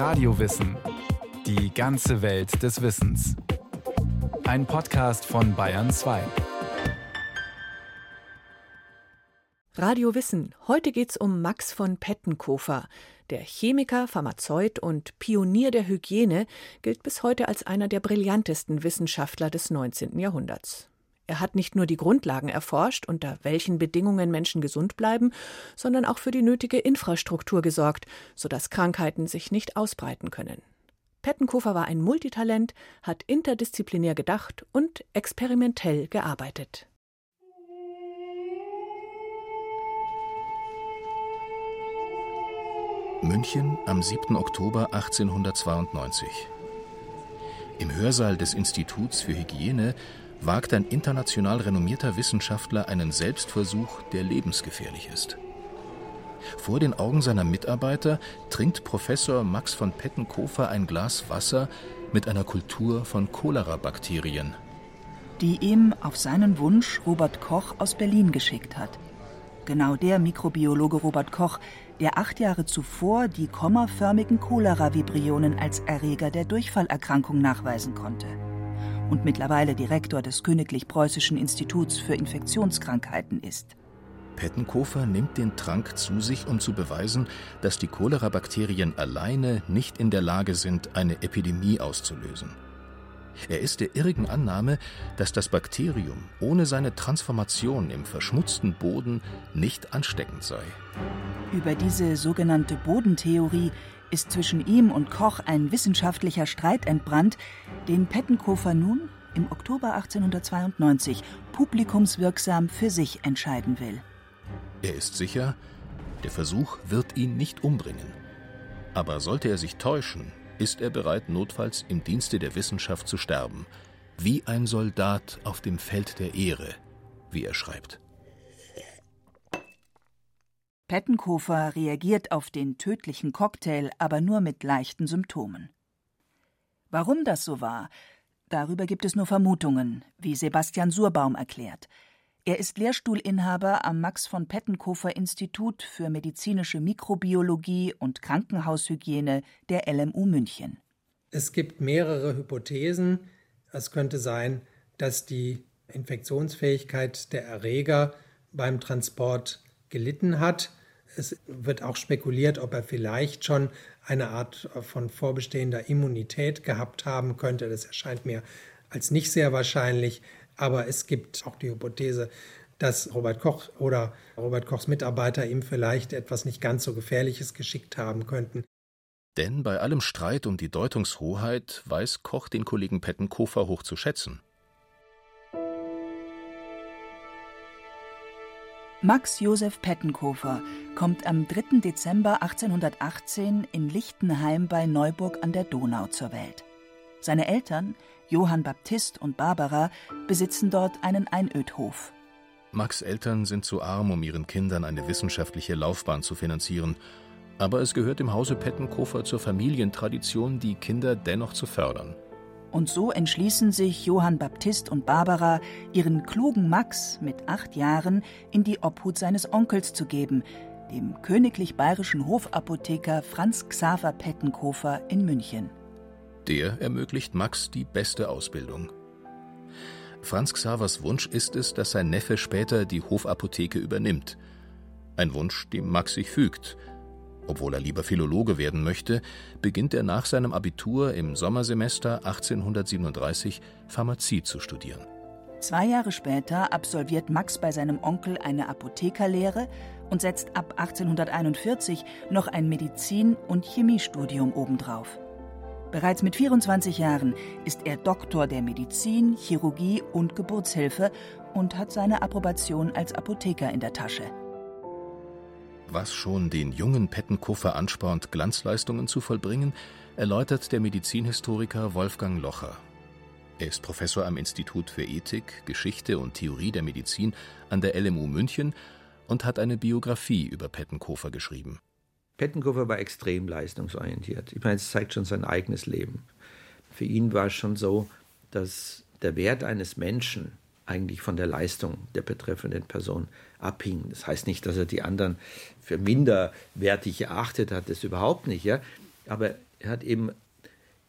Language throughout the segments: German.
Radiowissen. Die ganze Welt des Wissens. Ein Podcast von Bayern 2. Radio Wissen. Heute geht's um Max von Pettenkofer. Der Chemiker, Pharmazeut und Pionier der Hygiene gilt bis heute als einer der brillantesten Wissenschaftler des 19. Jahrhunderts. Er hat nicht nur die Grundlagen erforscht, unter welchen Bedingungen Menschen gesund bleiben, sondern auch für die nötige Infrastruktur gesorgt, sodass Krankheiten sich nicht ausbreiten können. Pettenkofer war ein Multitalent, hat interdisziplinär gedacht und experimentell gearbeitet. München am 7. Oktober 1892. Im Hörsaal des Instituts für Hygiene wagt ein international renommierter Wissenschaftler einen Selbstversuch, der lebensgefährlich ist. Vor den Augen seiner Mitarbeiter trinkt Professor Max von Pettenkofer ein Glas Wasser mit einer Kultur von Cholera-Bakterien. Die ihm auf seinen Wunsch Robert Koch aus Berlin geschickt hat. Genau der Mikrobiologe Robert Koch, der acht Jahre zuvor die kommaförmigen Cholera-Vibrionen als Erreger der Durchfallerkrankung nachweisen konnte und mittlerweile Direktor des Königlich Preußischen Instituts für Infektionskrankheiten ist. Pettenkofer nimmt den Trank zu sich, um zu beweisen, dass die Cholera-Bakterien alleine nicht in der Lage sind, eine Epidemie auszulösen. Er ist der irrigen Annahme, dass das Bakterium ohne seine Transformation im verschmutzten Boden nicht ansteckend sei. Über diese sogenannte Bodentheorie ist zwischen ihm und Koch ein wissenschaftlicher Streit entbrannt, den Pettenkofer nun im Oktober 1892 publikumswirksam für sich entscheiden will. Er ist sicher, der Versuch wird ihn nicht umbringen. Aber sollte er sich täuschen, ist er bereit, notfalls im Dienste der Wissenschaft zu sterben, wie ein Soldat auf dem Feld der Ehre, wie er schreibt. Pettenkofer reagiert auf den tödlichen Cocktail aber nur mit leichten Symptomen. Warum das so war, darüber gibt es nur Vermutungen, wie Sebastian Surbaum erklärt. Er ist Lehrstuhlinhaber am Max von Pettenkofer Institut für medizinische Mikrobiologie und Krankenhaushygiene der LMU München. Es gibt mehrere Hypothesen. Es könnte sein, dass die Infektionsfähigkeit der Erreger beim Transport gelitten hat. Es wird auch spekuliert, ob er vielleicht schon eine Art von vorbestehender Immunität gehabt haben könnte. Das erscheint mir als nicht sehr wahrscheinlich. Aber es gibt auch die Hypothese, dass Robert Koch oder Robert Kochs Mitarbeiter ihm vielleicht etwas nicht ganz so Gefährliches geschickt haben könnten. Denn bei allem Streit um die Deutungshoheit weiß Koch den Kollegen Pettenkofer hoch zu schätzen. Max Josef Pettenkofer kommt am 3. Dezember 1818 in Lichtenheim bei Neuburg an der Donau zur Welt. Seine Eltern, Johann Baptist und Barbara, besitzen dort einen Einödhof. Max Eltern sind zu arm, um ihren Kindern eine wissenschaftliche Laufbahn zu finanzieren. Aber es gehört im Hause Pettenkofer zur Familientradition, die Kinder dennoch zu fördern. Und so entschließen sich Johann Baptist und Barbara, ihren klugen Max mit acht Jahren in die Obhut seines Onkels zu geben, dem königlich bayerischen Hofapotheker Franz Xaver Pettenkofer in München. Der ermöglicht Max die beste Ausbildung. Franz Xavers Wunsch ist es, dass sein Neffe später die Hofapotheke übernimmt. Ein Wunsch, dem Max sich fügt – obwohl er lieber Philologe werden möchte, beginnt er nach seinem Abitur im Sommersemester 1837 Pharmazie zu studieren. Zwei Jahre später absolviert Max bei seinem Onkel eine Apothekerlehre und setzt ab 1841 noch ein Medizin- und Chemiestudium obendrauf. Bereits mit 24 Jahren ist er Doktor der Medizin, Chirurgie und Geburtshilfe und hat seine Approbation als Apotheker in der Tasche was schon den jungen Pettenkofer anspornt, Glanzleistungen zu vollbringen, erläutert der Medizinhistoriker Wolfgang Locher. Er ist Professor am Institut für Ethik, Geschichte und Theorie der Medizin an der LMU München und hat eine Biografie über Pettenkofer geschrieben. Pettenkofer war extrem leistungsorientiert. Ich meine, es zeigt schon sein eigenes Leben. Für ihn war es schon so, dass der Wert eines Menschen eigentlich von der Leistung der betreffenden Person abhing. Das heißt nicht, dass er die anderen für minderwertig erachtet hat, das überhaupt nicht. Ja? Aber Er hat eben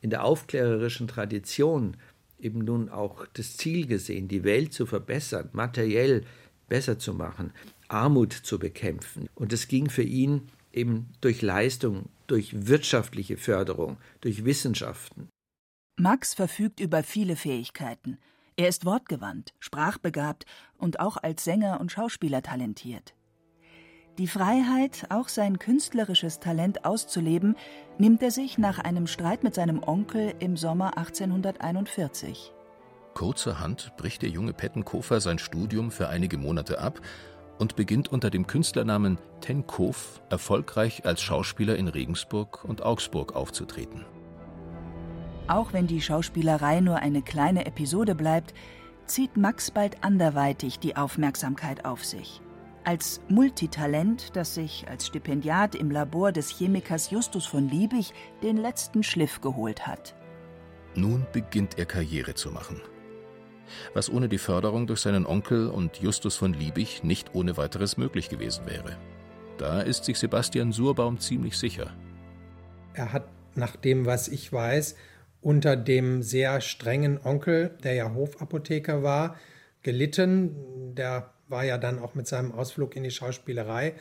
in der aufklärerischen Tradition eben nun auch das Ziel gesehen, die Welt zu verbessern, materiell besser zu machen, Armut zu bekämpfen. Und es ging für ihn eben durch Leistung, durch wirtschaftliche Förderung, durch Wissenschaften. Max verfügt über viele Fähigkeiten. Er ist wortgewandt, sprachbegabt und auch als Sänger und Schauspieler talentiert. Die Freiheit, auch sein künstlerisches Talent auszuleben, nimmt er sich nach einem Streit mit seinem Onkel im Sommer 1841. Kurzerhand bricht der junge Pettenkofer sein Studium für einige Monate ab und beginnt unter dem Künstlernamen Tenkof erfolgreich als Schauspieler in Regensburg und Augsburg aufzutreten. Auch wenn die Schauspielerei nur eine kleine Episode bleibt, zieht Max bald anderweitig die Aufmerksamkeit auf sich. Als Multitalent, das sich als Stipendiat im Labor des Chemikers Justus von Liebig den letzten Schliff geholt hat. Nun beginnt er Karriere zu machen. Was ohne die Förderung durch seinen Onkel und Justus von Liebig nicht ohne weiteres möglich gewesen wäre. Da ist sich Sebastian Surbaum ziemlich sicher. Er hat, nach dem, was ich weiß, unter dem sehr strengen Onkel, der ja Hofapotheker war, gelitten. Der war ja dann auch mit seinem Ausflug in die Schauspielerei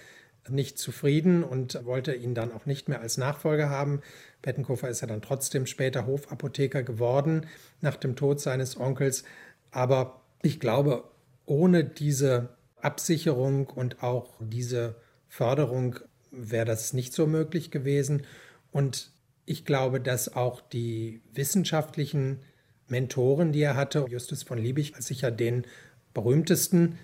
nicht zufrieden und wollte ihn dann auch nicht mehr als Nachfolger haben. Pettenkofer ist ja dann trotzdem später Hofapotheker geworden nach dem Tod seines Onkels. Aber ich glaube, ohne diese Absicherung und auch diese Förderung wäre das nicht so möglich gewesen. Und ich glaube, dass auch die wissenschaftlichen Mentoren, die er hatte, Justus von Liebig als sicher den berühmtesten,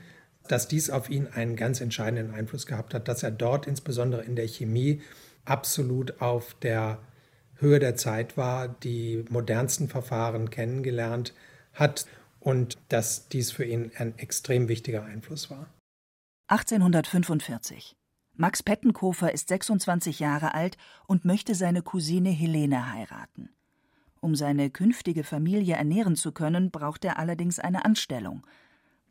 dass dies auf ihn einen ganz entscheidenden Einfluss gehabt hat, dass er dort insbesondere in der Chemie absolut auf der Höhe der Zeit war, die modernsten Verfahren kennengelernt hat und dass dies für ihn ein extrem wichtiger Einfluss war. 1845. Max Pettenkofer ist 26 Jahre alt und möchte seine Cousine Helene heiraten. Um seine künftige Familie ernähren zu können, braucht er allerdings eine Anstellung.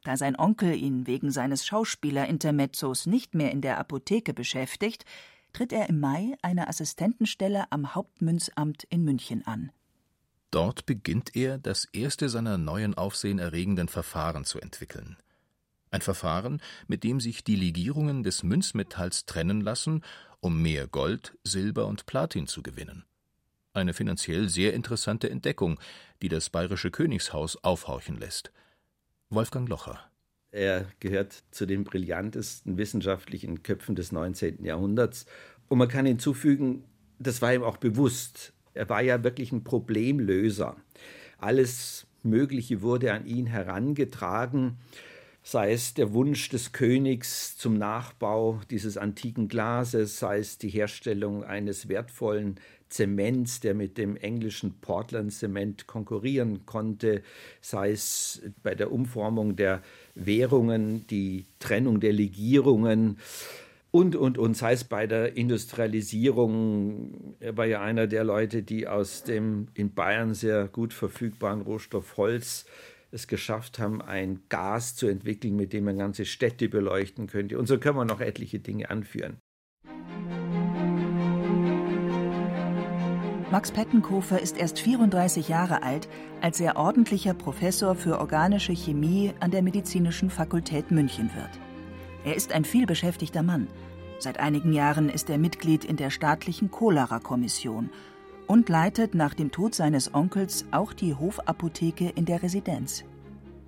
Da sein Onkel ihn wegen seines Schauspielerintermezzos nicht mehr in der Apotheke beschäftigt, tritt er im Mai eine Assistentenstelle am Hauptmünzamt in München an. Dort beginnt er, das erste seiner neuen aufsehenerregenden Verfahren zu entwickeln. Ein Verfahren, mit dem sich die Legierungen des Münzmetalls trennen lassen, um mehr Gold, Silber und Platin zu gewinnen. Eine finanziell sehr interessante Entdeckung, die das bayerische Königshaus aufhorchen lässt – Wolfgang Locher. Er gehört zu den brillantesten wissenschaftlichen Köpfen des 19. Jahrhunderts. Und man kann hinzufügen, das war ihm auch bewusst. Er war ja wirklich ein Problemlöser. Alles Mögliche wurde an ihn herangetragen, sei es der Wunsch des Königs zum Nachbau dieses antiken Glases, sei es die Herstellung eines wertvollen Zements, der mit dem englischen Portland-Zement konkurrieren konnte, sei es bei der Umformung der Währungen, die Trennung der Legierungen und, und, und, sei es bei der Industrialisierung. Er war ja einer der Leute, die aus dem in Bayern sehr gut verfügbaren Rohstoff Holz es geschafft haben, ein Gas zu entwickeln, mit dem man ganze Städte beleuchten könnte. Und so können wir noch etliche Dinge anführen. Max Pettenkofer ist erst 34 Jahre alt, als er ordentlicher Professor für organische Chemie an der Medizinischen Fakultät München wird. Er ist ein vielbeschäftigter Mann. Seit einigen Jahren ist er Mitglied in der staatlichen Cholera-Kommission und leitet nach dem Tod seines Onkels auch die Hofapotheke in der Residenz.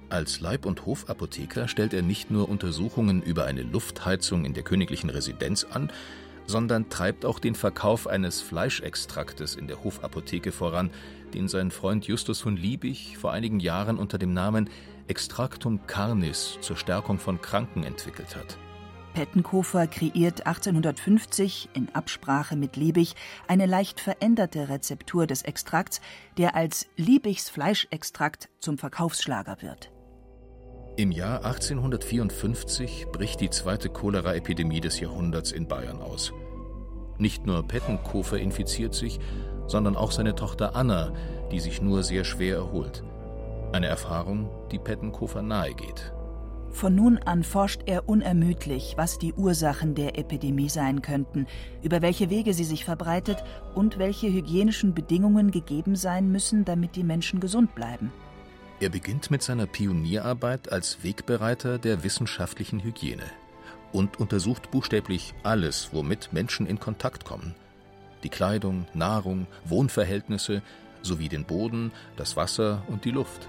Als Leib- und Hofapotheker stellt er nicht nur Untersuchungen über eine Luftheizung in der königlichen Residenz an, sondern treibt auch den Verkauf eines Fleischextraktes in der Hofapotheke voran, den sein Freund Justus von Liebig vor einigen Jahren unter dem Namen Extractum Carnis zur Stärkung von Kranken entwickelt hat. Pettenkofer kreiert 1850 in Absprache mit Liebig eine leicht veränderte Rezeptur des Extrakts, der als Liebigs Fleischextrakt zum Verkaufsschlager wird. Im Jahr 1854 bricht die zweite Cholera-Epidemie des Jahrhunderts in Bayern aus. Nicht nur Pettenkofer infiziert sich, sondern auch seine Tochter Anna, die sich nur sehr schwer erholt. Eine Erfahrung, die Pettenkofer nahegeht. Von nun an forscht er unermüdlich, was die Ursachen der Epidemie sein könnten, über welche Wege sie sich verbreitet und welche hygienischen Bedingungen gegeben sein müssen, damit die Menschen gesund bleiben. Er beginnt mit seiner Pionierarbeit als Wegbereiter der wissenschaftlichen Hygiene und untersucht buchstäblich alles, womit Menschen in Kontakt kommen. Die Kleidung, Nahrung, Wohnverhältnisse sowie den Boden, das Wasser und die Luft.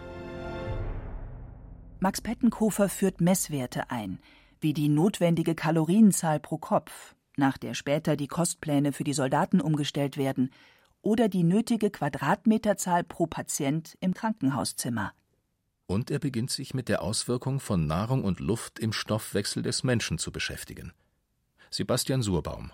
Max Pettenkofer führt Messwerte ein, wie die notwendige Kalorienzahl pro Kopf, nach der später die Kostpläne für die Soldaten umgestellt werden, oder die nötige Quadratmeterzahl pro Patient im Krankenhauszimmer. Und er beginnt sich mit der Auswirkung von Nahrung und Luft im Stoffwechsel des Menschen zu beschäftigen. Sebastian Surbaum.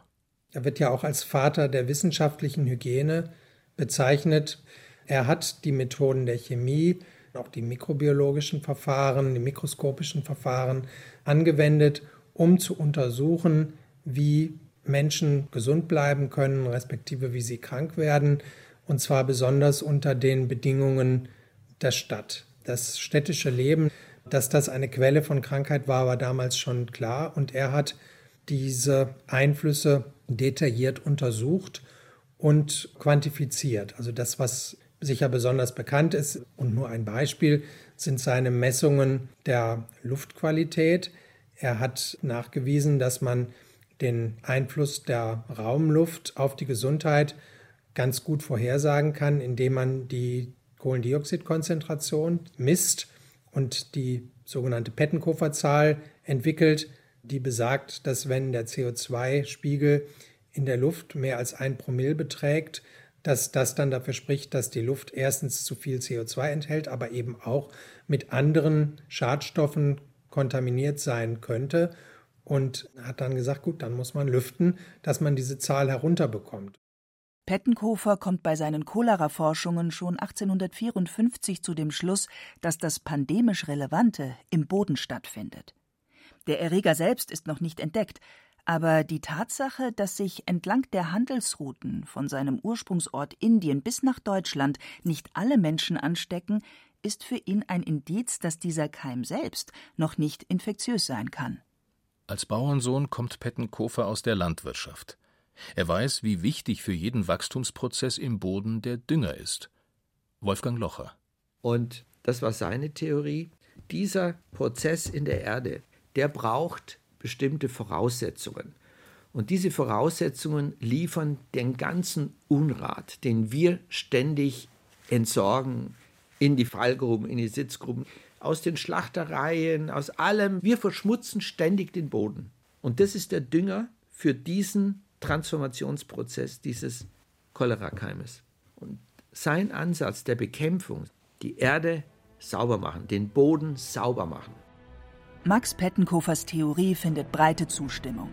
Er wird ja auch als Vater der wissenschaftlichen Hygiene bezeichnet. Er hat die Methoden der Chemie, auch die mikrobiologischen Verfahren, die mikroskopischen Verfahren angewendet, um zu untersuchen, wie Menschen gesund bleiben können, respektive wie sie krank werden, und zwar besonders unter den Bedingungen der Stadt. Das städtische Leben, dass das eine Quelle von Krankheit war, war damals schon klar, und er hat diese Einflüsse detailliert untersucht und quantifiziert. Also das, was sicher besonders bekannt ist und nur ein Beispiel sind seine Messungen der Luftqualität. Er hat nachgewiesen, dass man den Einfluss der Raumluft auf die Gesundheit ganz gut vorhersagen kann, indem man die Kohlendioxidkonzentration misst und die sogenannte Pettenkofer-Zahl entwickelt, die besagt, dass wenn der CO2-Spiegel in der Luft mehr als ein Promille beträgt, dass das dann dafür spricht, dass die Luft erstens zu viel CO2 enthält, aber eben auch mit anderen Schadstoffen kontaminiert sein könnte. Und hat dann gesagt, gut, dann muss man lüften, dass man diese Zahl herunterbekommt. Pettenkofer kommt bei seinen Cholera-Forschungen schon 1854 zu dem Schluss, dass das pandemisch Relevante im Boden stattfindet. Der Erreger selbst ist noch nicht entdeckt, aber die Tatsache, dass sich entlang der Handelsrouten von seinem Ursprungsort Indien bis nach Deutschland nicht alle Menschen anstecken, ist für ihn ein Indiz, dass dieser Keim selbst noch nicht infektiös sein kann. Als Bauernsohn kommt Pettenkofer aus der Landwirtschaft. Er weiß, wie wichtig für jeden Wachstumsprozess im Boden der Dünger ist. Wolfgang Locher. Und das war seine Theorie. Dieser Prozess in der Erde, der braucht bestimmte Voraussetzungen. Und diese Voraussetzungen liefern den ganzen Unrat, den wir ständig entsorgen in die Fallgruben, in die Sitzgruben, aus den Schlachtereien, aus allem. Wir verschmutzen ständig den Boden. Und das ist der Dünger für diesen Transformationsprozess dieses Cholerakeimes. Und sein Ansatz der Bekämpfung, die Erde sauber machen, den Boden sauber machen, Max Pettenkofers Theorie findet breite Zustimmung.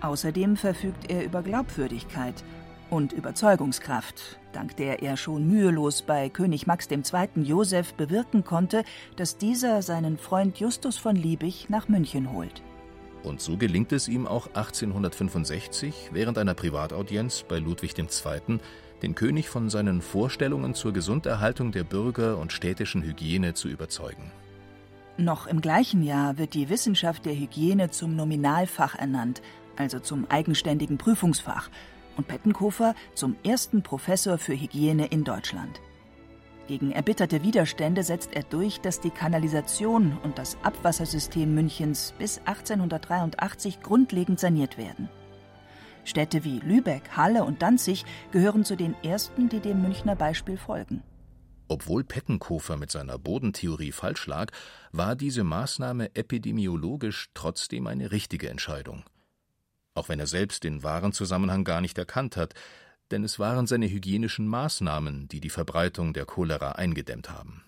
Außerdem verfügt er über Glaubwürdigkeit und Überzeugungskraft, dank der er schon mühelos bei König Max II. Joseph bewirken konnte, dass dieser seinen Freund Justus von Liebig nach München holt. Und so gelingt es ihm auch 1865, während einer Privataudienz bei Ludwig II., den König von seinen Vorstellungen zur Gesunderhaltung der Bürger und städtischen Hygiene zu überzeugen. Noch im gleichen Jahr wird die Wissenschaft der Hygiene zum Nominalfach ernannt, also zum eigenständigen Prüfungsfach, und Pettenkofer zum ersten Professor für Hygiene in Deutschland. Gegen erbitterte Widerstände setzt er durch, dass die Kanalisation und das Abwassersystem Münchens bis 1883 grundlegend saniert werden. Städte wie Lübeck, Halle und Danzig gehören zu den ersten, die dem Münchner Beispiel folgen. Obwohl Pettenkofer mit seiner Bodentheorie falsch lag, war diese Maßnahme epidemiologisch trotzdem eine richtige Entscheidung. Auch wenn er selbst den wahren Zusammenhang gar nicht erkannt hat, denn es waren seine hygienischen Maßnahmen, die die Verbreitung der Cholera eingedämmt haben.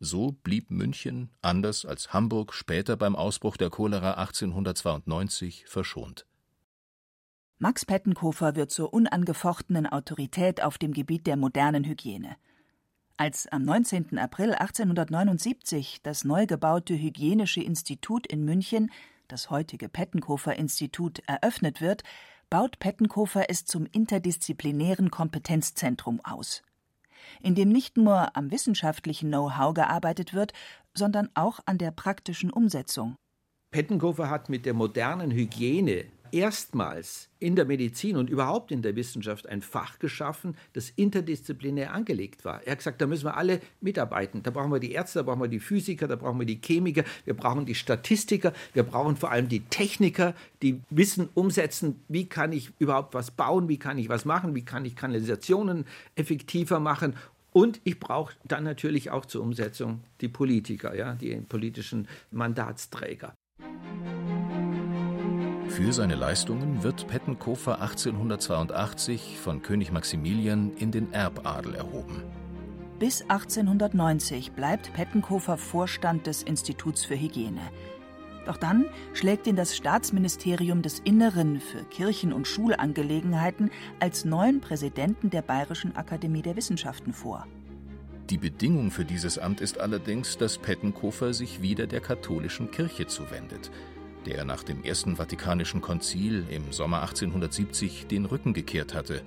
So blieb München, anders als Hamburg später beim Ausbruch der Cholera 1892, verschont. Max Pettenkofer wird zur unangefochtenen Autorität auf dem Gebiet der modernen Hygiene. Als am 19. April 1879 das neu gebaute Hygienische Institut in München, das heutige Pettenkofer Institut, eröffnet wird, baut Pettenkofer es zum interdisziplinären Kompetenzzentrum aus. in dem nicht nur am wissenschaftlichen Know-how gearbeitet wird, sondern auch an der praktischen Umsetzung. Pettenkofer hat mit der modernen Hygiene erstmals in der Medizin und überhaupt in der Wissenschaft ein Fach geschaffen, das interdisziplinär angelegt war. Er hat gesagt, da müssen wir alle mitarbeiten. Da brauchen wir die Ärzte, da brauchen wir die Physiker, da brauchen wir die Chemiker, wir brauchen die Statistiker, wir brauchen vor allem die Techniker, die Wissen umsetzen, wie kann ich überhaupt was bauen, wie kann ich was machen, wie kann ich Kanalisationen effektiver machen und ich brauche dann natürlich auch zur Umsetzung die Politiker, ja, die politischen Mandatsträger. Für seine Leistungen wird Pettenkofer 1882 von König Maximilian in den Erbadel erhoben. Bis 1890 bleibt Pettenkofer Vorstand des Instituts für Hygiene. Doch dann schlägt ihn das Staatsministerium des Inneren für Kirchen- und Schulangelegenheiten als neuen Präsidenten der Bayerischen Akademie der Wissenschaften vor. Die Bedingung für dieses Amt ist allerdings, dass Pettenkofer sich wieder der katholischen Kirche zuwendet – der nach dem Ersten Vatikanischen Konzil im Sommer 1870 den Rücken gekehrt hatte,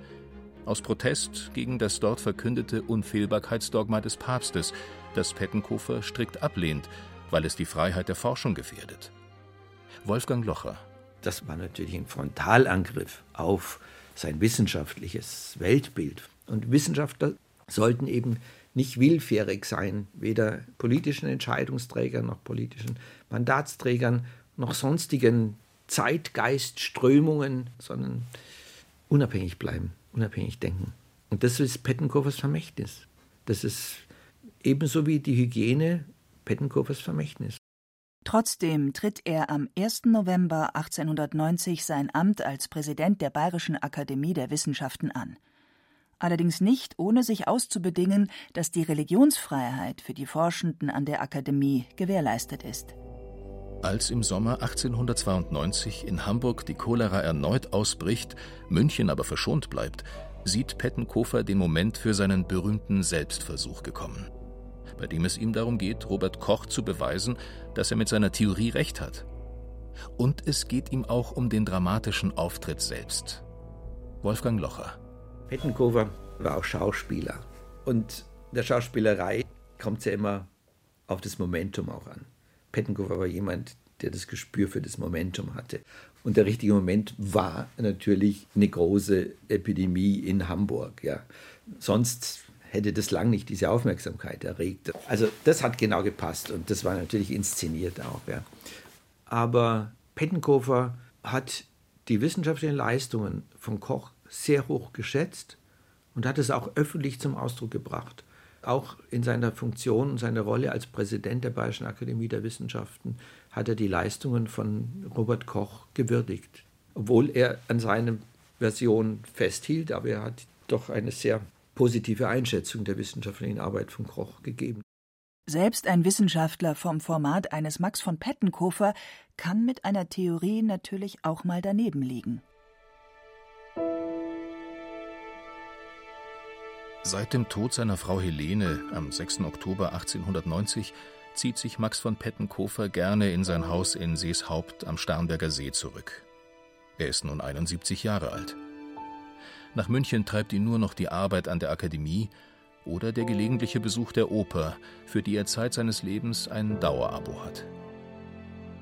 aus Protest gegen das dort verkündete Unfehlbarkeitsdogma des Papstes, das Pettenkofer strikt ablehnt, weil es die Freiheit der Forschung gefährdet. Wolfgang Locher. Das war natürlich ein Frontalangriff auf sein wissenschaftliches Weltbild. Und Wissenschaftler sollten eben nicht willfährig sein, weder politischen Entscheidungsträgern noch politischen Mandatsträgern noch sonstigen Zeitgeistströmungen, sondern unabhängig bleiben, unabhängig denken. Und das ist Pettenkofers Vermächtnis. Das ist ebenso wie die Hygiene Pettenkofers Vermächtnis. Trotzdem tritt er am 1. November 1890 sein Amt als Präsident der Bayerischen Akademie der Wissenschaften an. Allerdings nicht, ohne sich auszubedingen, dass die Religionsfreiheit für die Forschenden an der Akademie gewährleistet ist. Als im Sommer 1892 in Hamburg die Cholera erneut ausbricht, München aber verschont bleibt, sieht Pettenkofer den Moment für seinen berühmten Selbstversuch gekommen, bei dem es ihm darum geht, Robert Koch zu beweisen, dass er mit seiner Theorie recht hat. Und es geht ihm auch um den dramatischen Auftritt selbst. Wolfgang Locher. Pettenkofer war auch Schauspieler. Und der Schauspielerei kommt es ja immer auf das Momentum auch an. Pettenkofer war jemand, der das Gespür für das Momentum hatte. Und der richtige Moment war natürlich eine große Epidemie in Hamburg. Ja. Sonst hätte das lang nicht diese Aufmerksamkeit erregt. Also das hat genau gepasst und das war natürlich inszeniert auch. Ja. Aber Pettenkofer hat die wissenschaftlichen Leistungen von Koch sehr hoch geschätzt und hat es auch öffentlich zum Ausdruck gebracht auch in seiner Funktion und seiner Rolle als Präsident der Bayerischen Akademie der Wissenschaften hat er die Leistungen von Robert Koch gewürdigt. Obwohl er an seiner Version festhielt, aber er hat doch eine sehr positive Einschätzung der wissenschaftlichen Arbeit von Koch gegeben. Selbst ein Wissenschaftler vom Format eines Max von Pettenkofer kann mit einer Theorie natürlich auch mal daneben liegen. Seit dem Tod seiner Frau Helene am 6. Oktober 1890 zieht sich Max von Pettenkofer gerne in sein Haus in Seeshaupt am Starnberger See zurück. Er ist nun 71 Jahre alt. Nach München treibt ihn nur noch die Arbeit an der Akademie oder der gelegentliche Besuch der Oper, für die er Zeit seines Lebens ein Dauerabo hat.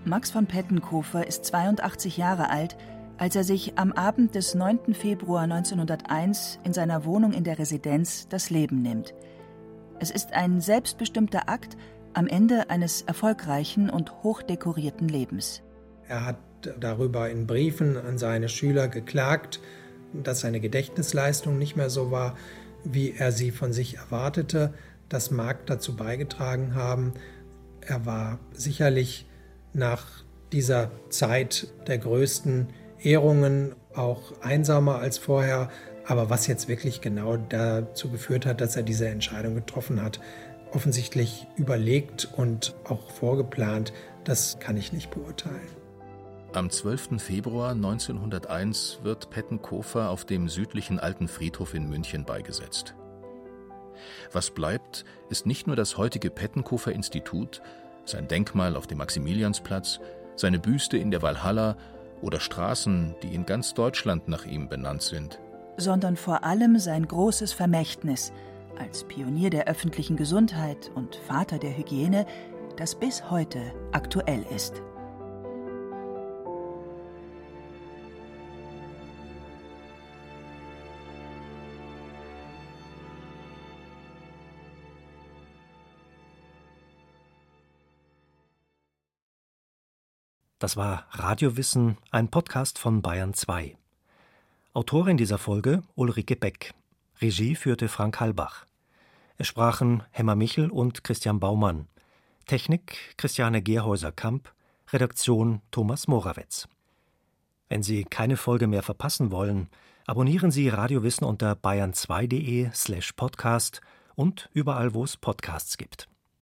Max von Pettenkofer ist 82 Jahre alt als er sich am Abend des 9. Februar 1901 in seiner Wohnung in der Residenz das Leben nimmt. Es ist ein selbstbestimmter Akt am Ende eines erfolgreichen und hochdekorierten Lebens. Er hat darüber in Briefen an seine Schüler geklagt, dass seine Gedächtnisleistung nicht mehr so war, wie er sie von sich erwartete. Das mag dazu beigetragen haben. Er war sicherlich nach dieser Zeit der größten Ehrungen auch einsamer als vorher. Aber was jetzt wirklich genau dazu geführt hat, dass er diese Entscheidung getroffen hat, offensichtlich überlegt und auch vorgeplant, das kann ich nicht beurteilen. Am 12. Februar 1901 wird Pettenkofer auf dem südlichen Alten Friedhof in München beigesetzt. Was bleibt, ist nicht nur das heutige Pettenkofer Institut, sein Denkmal auf dem Maximiliansplatz, seine Büste in der Walhalla oder Straßen, die in ganz Deutschland nach ihm benannt sind. Sondern vor allem sein großes Vermächtnis, als Pionier der öffentlichen Gesundheit und Vater der Hygiene, das bis heute aktuell ist. Das war Radiowissen, ein Podcast von Bayern 2. Autorin dieser Folge Ulrike Beck. Regie führte Frank Halbach. Es sprachen Hemmer Michel und Christian Baumann. Technik Christiane Gerhäuser-Kamp. Redaktion Thomas Morawetz. Wenn Sie keine Folge mehr verpassen wollen, abonnieren Sie Radiowissen unter bayern2.de slash podcast und überall, wo es Podcasts gibt.